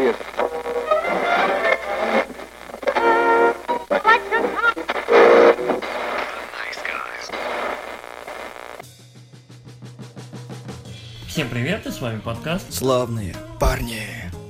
человек. Всем привет, и с вами подкаст Славные парни.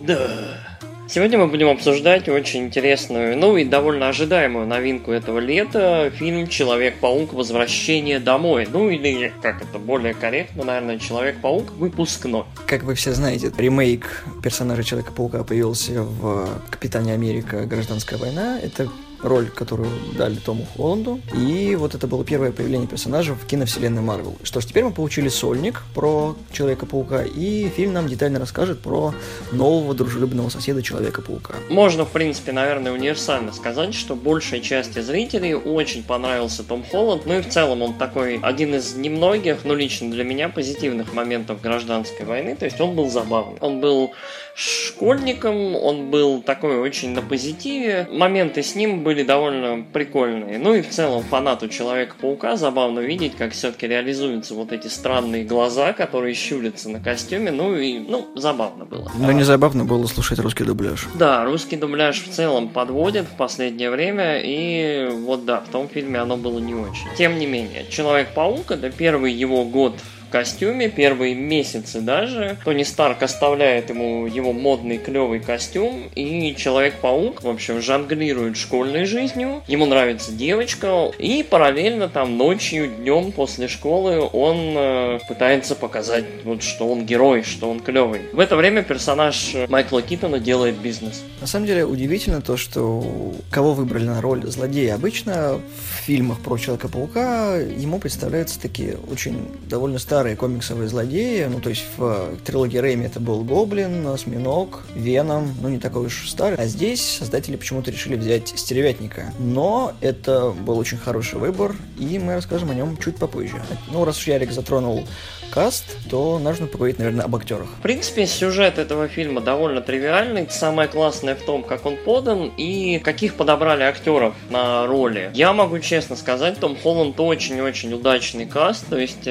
Да. Сегодня мы будем обсуждать очень интересную, ну и довольно ожидаемую новинку этого лета, фильм «Человек-паук. Возвращение домой». Ну или, как это более корректно, наверное, «Человек-паук. Выпускной». Как вы все знаете, ремейк персонажа Человека-паука появился в «Капитане Америка. Гражданская война». Это роль, которую дали Тому Холланду. И вот это было первое появление персонажа в киновселенной Марвел. Что ж, теперь мы получили сольник про Человека-паука, и фильм нам детально расскажет про нового дружелюбного соседа Человека-паука. Можно, в принципе, наверное, универсально сказать, что большей части зрителей очень понравился Том Холланд, ну и в целом он такой один из немногих, ну лично для меня, позитивных моментов гражданской войны, то есть он был забавный. Он был школьником, он был такой очень на позитиве, моменты с ним были довольно прикольные. Ну и в целом фанату Человека-паука забавно видеть, как все-таки реализуются вот эти странные глаза, которые щурятся на костюме, ну и, ну, забавно было. Но не забавно было слушать русский дубляж. Да, русский дубляж в целом подводит в последнее время, и вот да, в том фильме оно было не очень. Тем не менее, Человек-паук это первый его год костюме первые месяцы даже. Тони Старк оставляет ему его модный клевый костюм, и Человек-паук, в общем, жонглирует школьной жизнью. Ему нравится девочка, и параллельно там ночью, днем после школы он э, пытается показать, вот, что он герой, что он клевый. В это время персонаж Майкла Китона делает бизнес. На самом деле удивительно то, что кого выбрали на роль злодея. Обычно в фильмах про Человека-паука ему представляются такие очень довольно старые старые комиксовые злодеи, ну, то есть в трилогии Рэйми это был Гоблин, Осьминог, Веном, ну, не такой уж старый. А здесь создатели почему-то решили взять Стервятника. Но это был очень хороший выбор, и мы расскажем о нем чуть попозже. Ну, раз уж Ярик затронул каст, то нужно поговорить, наверное, об актерах. В принципе, сюжет этого фильма довольно тривиальный. Самое классное в том, как он подан и каких подобрали актеров на роли. Я могу честно сказать, Том Холланд очень-очень удачный каст. То есть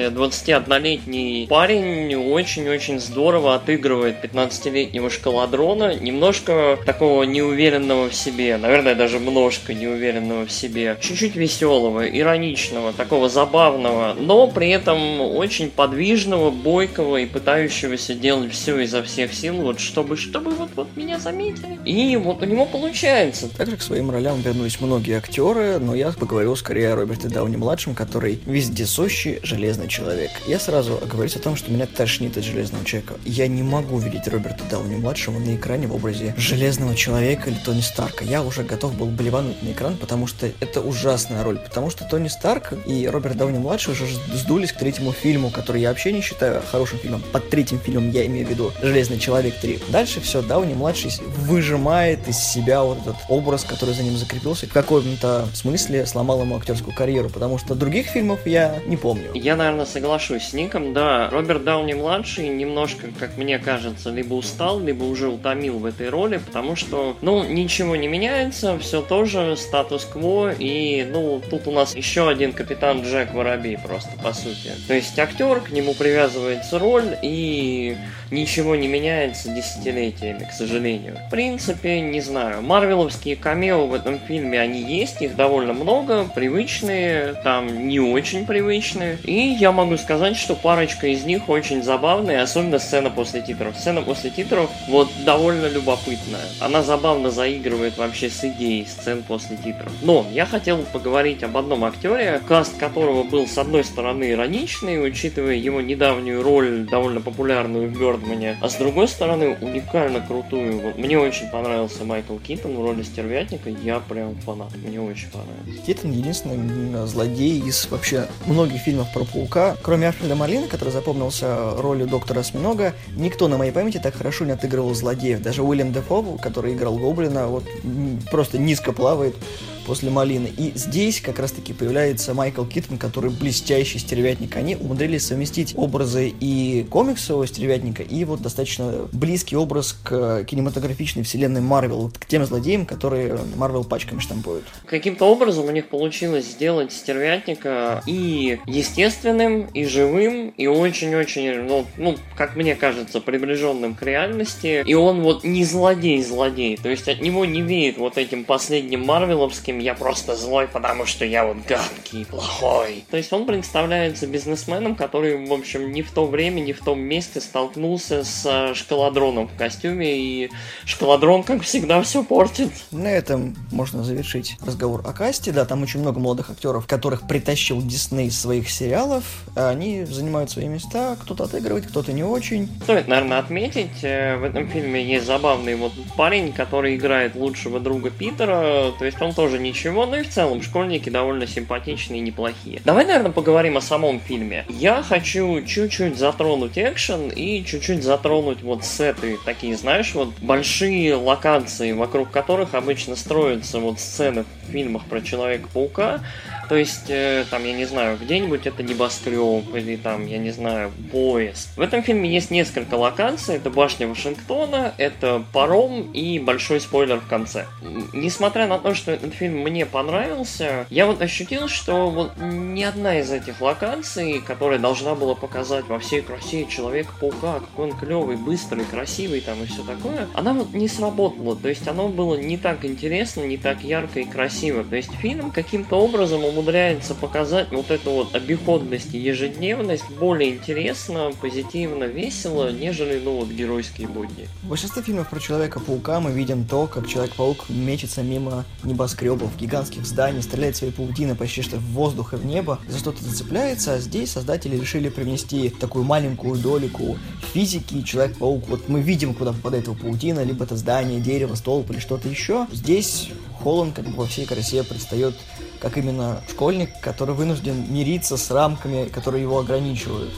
21-летний парень очень-очень здорово отыгрывает 15-летнего шкаладрона. Немножко такого неуверенного в себе. Наверное, даже немножко неуверенного в себе. Чуть-чуть веселого, ироничного, такого забавного. Но при этом очень подвижного, бойкого и пытающегося делать все изо всех сил, вот чтобы, чтобы вот, вот меня заметили. И вот у него получается. Также к своим ролям вернулись многие актеры, но я поговорил скорее о Роберте Дауни-младшем, который вездесущий железный человек. Я сразу оговорюсь о том, что меня тошнит от железного человека. Я не могу видеть Роберта Дауни-младшего на экране в образе железного человека или Тони Старка. Я уже готов был блевануть на экран, потому что это ужасная роль. Потому что Тони Старк и Роберт Дауни-младший уже сдулись к третьему фильму, который я вообще не считаю хорошим фильмом. Под третьим фильмом я имею в виду «Железный человек 3». Дальше все, Дауни-младший выжимает из себя вот этот образ, который за ним закрепился. В каком-то смысле сломал ему актерскую карьеру, потому что других фильмов я не помню. Я, наверное, соглашусь с Ником, да. Роберт Дауни-младший немножко, как мне кажется, либо устал, либо уже утомил в этой роли, потому что, ну, ничего не меняется, все тоже статус-кво, и, ну, тут у нас еще один капитан Джек Воробей просто, по сути. То есть актер, к нему привязывается роль, и ничего не меняется десятилетиями, к сожалению. В принципе, не знаю, марвеловские камео в этом фильме, они есть, их довольно много, привычные, там не очень привычные. И я могу сказать, что парочка из них очень забавные, особенно сцена после титров. Сцена после титров вот довольно любопытная. Она забавно заигрывает вообще с идеей сцен после титров. Но я хотел поговорить об одном актере, каст которого был с одной стороны ироничный, учитывая его недавнюю роль, довольно популярную в Бёрдмане, а с другой стороны, уникально крутую. Вот мне очень понравился Майкл Китон в роли стервятника, я прям фанат, мне очень понравился. Китон единственный злодей из вообще многих фильмов про Паука, кроме Альфреда Марлина, который запомнился ролью доктора Осьминога, никто на моей памяти так хорошо не отыгрывал злодеев. Даже Уильям Дефо, который играл Гоблина, вот просто низко плавает после малины. И здесь как раз-таки появляется Майкл Китман, который блестящий стервятник. Они умудрились совместить образы и комиксового стервятника, и вот достаточно близкий образ к кинематографичной вселенной Марвел, к тем злодеям, которые Марвел пачками штампуют. Каким-то образом у них получилось сделать стервятника и естественным, и живым, и очень-очень, ну, ну, как мне кажется, приближенным к реальности. И он вот не злодей-злодей, то есть от него не веет вот этим последним марвеловским «я просто злой, потому что я вот гадкий, плохой». То есть он представляется бизнесменом, который, в общем, не в то время, не в том месте столкнулся с э, шкаладроном в костюме, и шкаладрон, как всегда, все портит. На этом можно завершить разговор о касте. Да, там очень много молодых актеров, которых притащил Дисней из своих сериалов. Они занимают свои места, кто-то отыгрывает, кто-то не очень. Стоит, наверное, отметить, э, в этом фильме есть забавный вот парень, который играет лучшего друга Питера, то есть он тоже ничего, ну и в целом школьники довольно симпатичные и неплохие. Давай, наверное, поговорим о самом фильме. Я хочу чуть-чуть затронуть экшен и чуть-чуть затронуть вот сеты, такие, знаешь, вот большие локации, вокруг которых обычно строятся вот сцены в фильмах про Человека-паука, то есть, э, там, я не знаю, где-нибудь это небоскреб или там, я не знаю, поезд. В этом фильме есть несколько локаций. Это башня Вашингтона, это паром и большой спойлер в конце. Несмотря на то, что этот фильм мне понравился, я вот ощутил, что вот ни одна из этих локаций, которая должна была показать во всей красе Человека-паука, какой он клевый, быстрый, красивый там и все такое, она вот не сработала. То есть оно было не так интересно, не так ярко и красиво. То есть фильм каким-то образом умудряется показать вот эту вот обиходность и ежедневность более интересно, позитивно, весело, нежели, ну, вот, геройские будни. В большинстве фильмов про Человека-паука мы видим то, как Человек-паук мечется мимо небоскребов, гигантских зданий, стреляет своей паутиной почти что в воздух и в небо, за что-то зацепляется, а здесь создатели решили привнести такую маленькую долику физики, Человек-паук, вот мы видим, куда попадает его паутина, либо это здание, дерево, столб или что-то еще. Здесь Холланд как бы во всей красе предстает как именно школьник, который вынужден мириться с рамками, которые его ограничивают.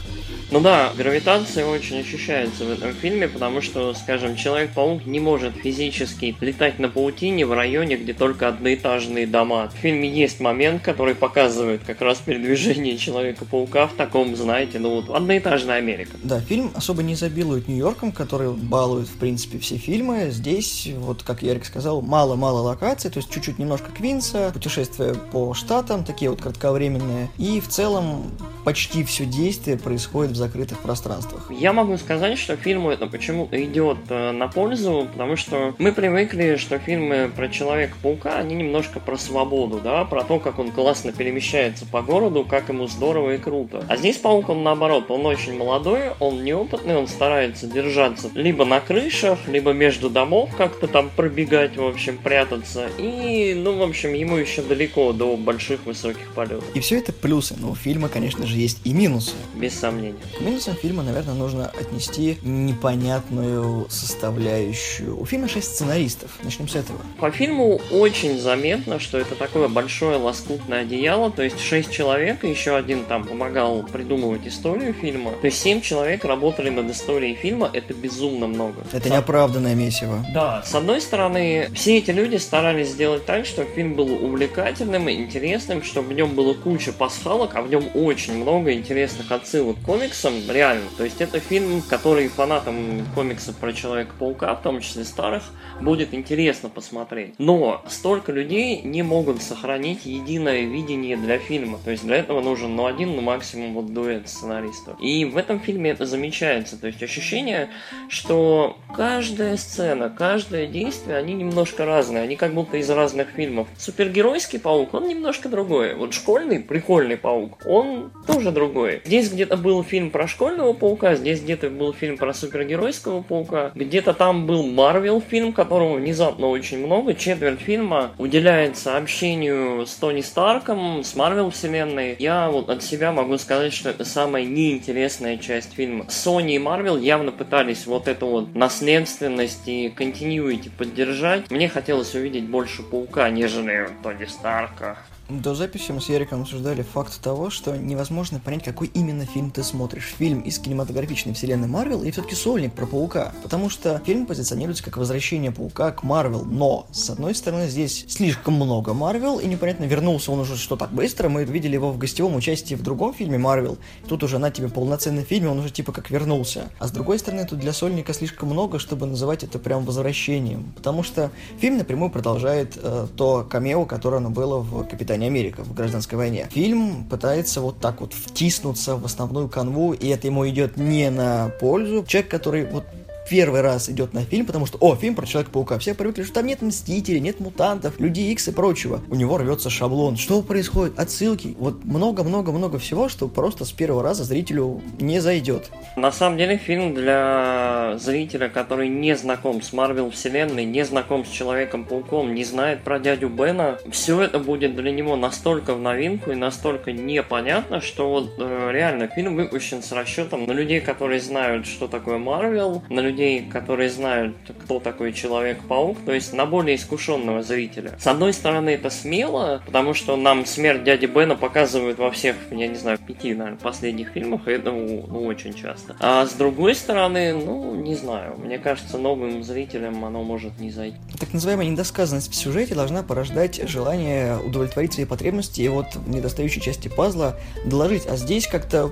Ну да, гравитация очень ощущается в этом фильме, потому что, скажем, Человек-паук не может физически летать на паутине в районе, где только одноэтажные дома. В фильме есть момент, который показывает как раз передвижение Человека-паука в таком, знаете, ну вот, одноэтажная Америка. Да, фильм особо не забилует Нью-Йорком, который балует, в принципе, все фильмы. Здесь, вот, как Ярик сказал, мало-мало локаций, то есть чуть-чуть немножко Квинса, путешествия по штатам, такие вот кратковременные. И в целом почти все действие происходит в закрытых пространствах. Я могу сказать, что фильму это почему-то идет э, на пользу, потому что мы привыкли, что фильмы про Человека-паука, они немножко про свободу, да, про то, как он классно перемещается по городу, как ему здорово и круто. А здесь паук, он наоборот, он очень молодой, он неопытный, он старается держаться либо на крышах, либо между домов как-то там пробегать, в общем, прятаться. И, ну, в общем, ему еще далеко до больших высоких полетов. И все это плюсы, но у фильма, конечно же, есть и минусы. Без сомнения. К минусам фильма, наверное, нужно отнести непонятную составляющую. У фильма 6 сценаристов. Начнем с этого. По фильму очень заметно, что это такое большое лоскутное одеяло, то есть 6 человек, и еще один там помогал придумывать историю фильма. То есть 7 человек работали над историей фильма, это безумно много. Это неоправданное месиво. Да, с одной стороны, все эти люди старались сделать так, чтобы фильм был увлекательным и интересным, чтобы в нем было куча пасхалок, а в нем очень много интересных отсылок к комиксам, реально. То есть это фильм, который фанатам комиксов про Человека-паука, в том числе старых, будет интересно посмотреть. Но столько людей не могут сохранить единое видение для фильма. То есть для этого нужен ну один, ну максимум вот дуэт сценаристов. И в этом фильме это замечается. То есть ощущение, что каждая сцена, каждое действие, они немножко разные. Они как будто из разных фильмов. Супергеройский паук, он немножко другой. Вот школьный, прикольный паук, он тоже другой. Здесь где-то был фильм про школьного паука, здесь где-то был фильм про супергеройского паука, где-то там был Марвел фильм, которого внезапно очень много, четверть фильма уделяется общению с Тони Старком, с Марвел вселенной. Я вот от себя могу сказать, что это самая неинтересная часть фильма. Sony и Marvel явно пытались вот эту вот наследственность и continuity поддержать. Мне хотелось увидеть больше паука, нежели Тони Старка. До записи мы с Яриком обсуждали факт того, что невозможно понять, какой именно фильм ты смотришь. Фильм из кинематографичной вселенной Марвел или все-таки сольник про Паука. Потому что фильм позиционируется как возвращение Паука к Марвел. Но, с одной стороны, здесь слишком много Марвел, и непонятно, вернулся он уже что так быстро. Мы видели его в гостевом участии в другом фильме Марвел. Тут уже на тебе полноценный фильм, он уже типа как вернулся. А с другой стороны, тут для сольника слишком много, чтобы называть это прям возвращением. Потому что фильм напрямую продолжает э, то камео, которое оно было в Капитане Капитане Америка в гражданской войне. Фильм пытается вот так вот втиснуться в основную канву, и это ему идет не на пользу. Человек, который вот первый раз идет на фильм, потому что, о, фильм про Человека-паука. Все привыкли, что там нет Мстителей, нет мутантов, Людей Икс и прочего. У него рвется шаблон. Что происходит? Отсылки. Вот много-много-много всего, что просто с первого раза зрителю не зайдет. На самом деле фильм для зрителя, который не знаком с Марвел вселенной, не знаком с Человеком-пауком, не знает про дядю Бена, все это будет для него настолько в новинку и настолько непонятно, что вот э, реально фильм выпущен с расчетом на людей, которые знают, что такое Марвел, на людей, людей, которые знают, кто такой Человек-паук, то есть на более искушенного зрителя. С одной стороны, это смело, потому что нам смерть дяди Бена показывают во всех, я не знаю, пяти, наверное, последних фильмах, и это ну, очень часто. А с другой стороны, ну, не знаю, мне кажется, новым зрителям оно может не зайти. Так называемая недосказанность в сюжете должна порождать желание удовлетворить свои потребности и вот недостающей части пазла доложить. А здесь как-то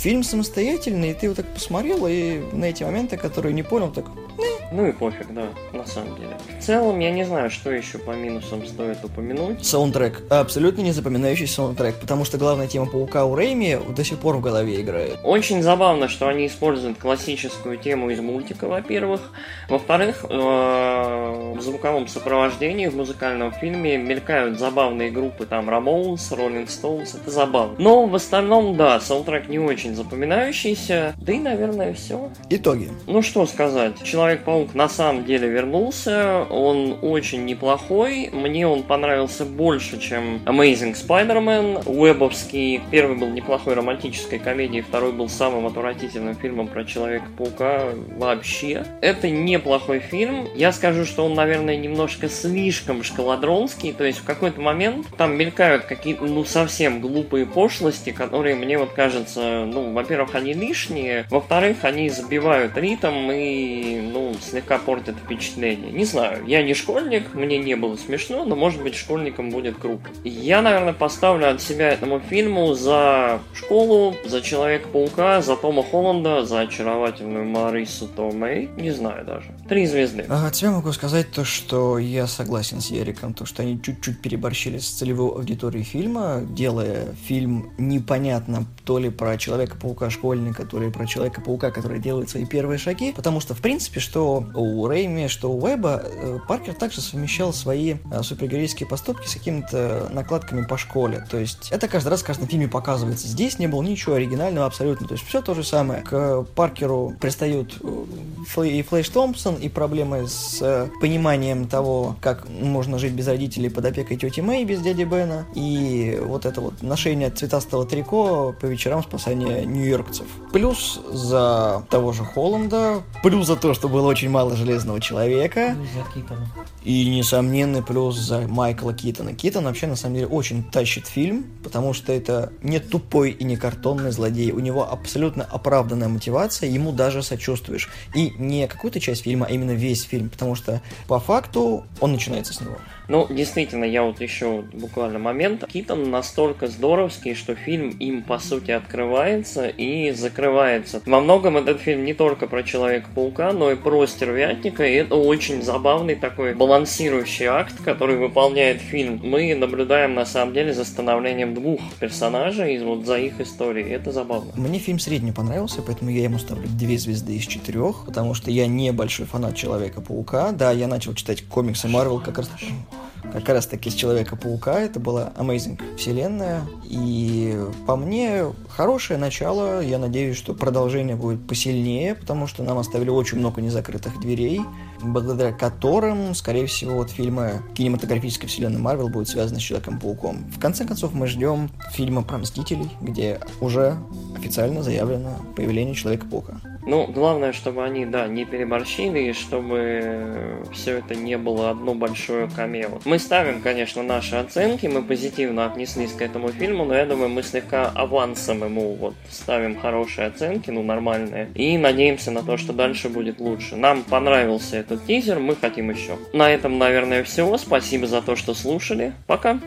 фильм самостоятельный, и ты вот так посмотрел, и на эти моменты, которые не понял, так, ну и пофиг, да, на самом деле. В целом, я не знаю, что еще по минусам стоит упомянуть. Саундтрек. Абсолютно не запоминающий саундтрек, потому что главная тема Паука у Рейми до сих пор в голове играет. Очень забавно, что они используют классическую тему из мультика, во-первых. Во-вторых, э, в звуковом сопровождении в музыкальном фильме мелькают забавные группы, там, Ramones, Rolling Stones, это забавно. Но в остальном, да, саундтрек не очень запоминающийся. Да и, наверное, все. Итоги. Ну что сказать, Человек-паук Паук на самом деле вернулся, он очень неплохой, мне он понравился больше, чем Amazing Spider-Man, Уэбовский, первый был неплохой романтической комедией, второй был самым отвратительным фильмом про Человека-паука вообще. Это неплохой фильм, я скажу, что он, наверное, немножко слишком шкаладронский, то есть в какой-то момент там мелькают какие-то, ну, совсем глупые пошлости, которые мне вот кажется, ну, во-первых, они лишние, во-вторых, они забивают ритм и, ну, слегка портит впечатление. Не знаю, я не школьник, мне не было смешно, но может быть школьникам будет круто. Я, наверное, поставлю от себя этому фильму за школу, за Человека-паука, за Тома Холланда, за очаровательную Марису Томей. Не знаю даже. Три звезды. А, от могу сказать то, что я согласен с Ериком, то, что они чуть-чуть переборщили с целевой аудиторией фильма, делая фильм непонятно то ли про Человека-паука школьника, то ли про Человека-паука, который делает свои первые шаги, потому что, в принципе, что у Рейми, что у Уэба, э, Паркер также совмещал свои э, супергеройские поступки с какими-то накладками по школе. То есть это каждый раз в каждом фильме показывается. Здесь не было ничего оригинального абсолютно. То есть все то же самое. К Паркеру пристают э, и Флэш Томпсон, и проблемы с пониманием того, как можно жить без родителей под опекой тети Мэй без дяди Бена, и вот это вот ношение цветастого трико по вечерам спасания нью-йоркцев. Плюс за того же Холланда, плюс за то, что было очень мало Железного Человека. И несомненный плюс за Майкла Китона. Китон вообще на самом деле очень тащит фильм, потому что это не тупой и не картонный злодей. У него абсолютно оправданная мотивация, ему даже сочувствуешь. И не какую-то часть фильма, а именно весь фильм, потому что по факту он начинается с него. Ну, действительно, я вот еще буквально момент. Китон настолько здоровский, что фильм им, по сути, открывается и закрывается. Во многом этот фильм не только про Человека-паука, но и про Стервятника, и это очень забавный такой балансирующий акт, который выполняет фильм. Мы наблюдаем, на самом деле, за становлением двух персонажей, вот за их историей. Это забавно. Мне фильм средне понравился, поэтому я ему ставлю две звезды из четырех, потому что я не большой фанат Человека-паука. Да, я начал читать комиксы Марвел как раз как раз таки с Человека-паука. Это была Amazing вселенная. И по мне, хорошее начало. Я надеюсь, что продолжение будет посильнее, потому что нам оставили очень много незакрытых дверей, благодаря которым, скорее всего, вот фильмы кинематографической вселенной Марвел будут связаны с Человеком-пауком. В конце концов, мы ждем фильма про Мстителей, где уже официально заявлено появление Человека-паука. Ну, главное, чтобы они, да, не переборщили, и чтобы все это не было одно большое камео. Мы ставим, конечно, наши оценки, мы позитивно отнеслись к этому фильму, но я думаю, мы слегка авансом ему вот ставим хорошие оценки, ну, нормальные, и надеемся на то, что дальше будет лучше. Нам понравился этот тизер, мы хотим еще. На этом, наверное, все. Спасибо за то, что слушали. Пока!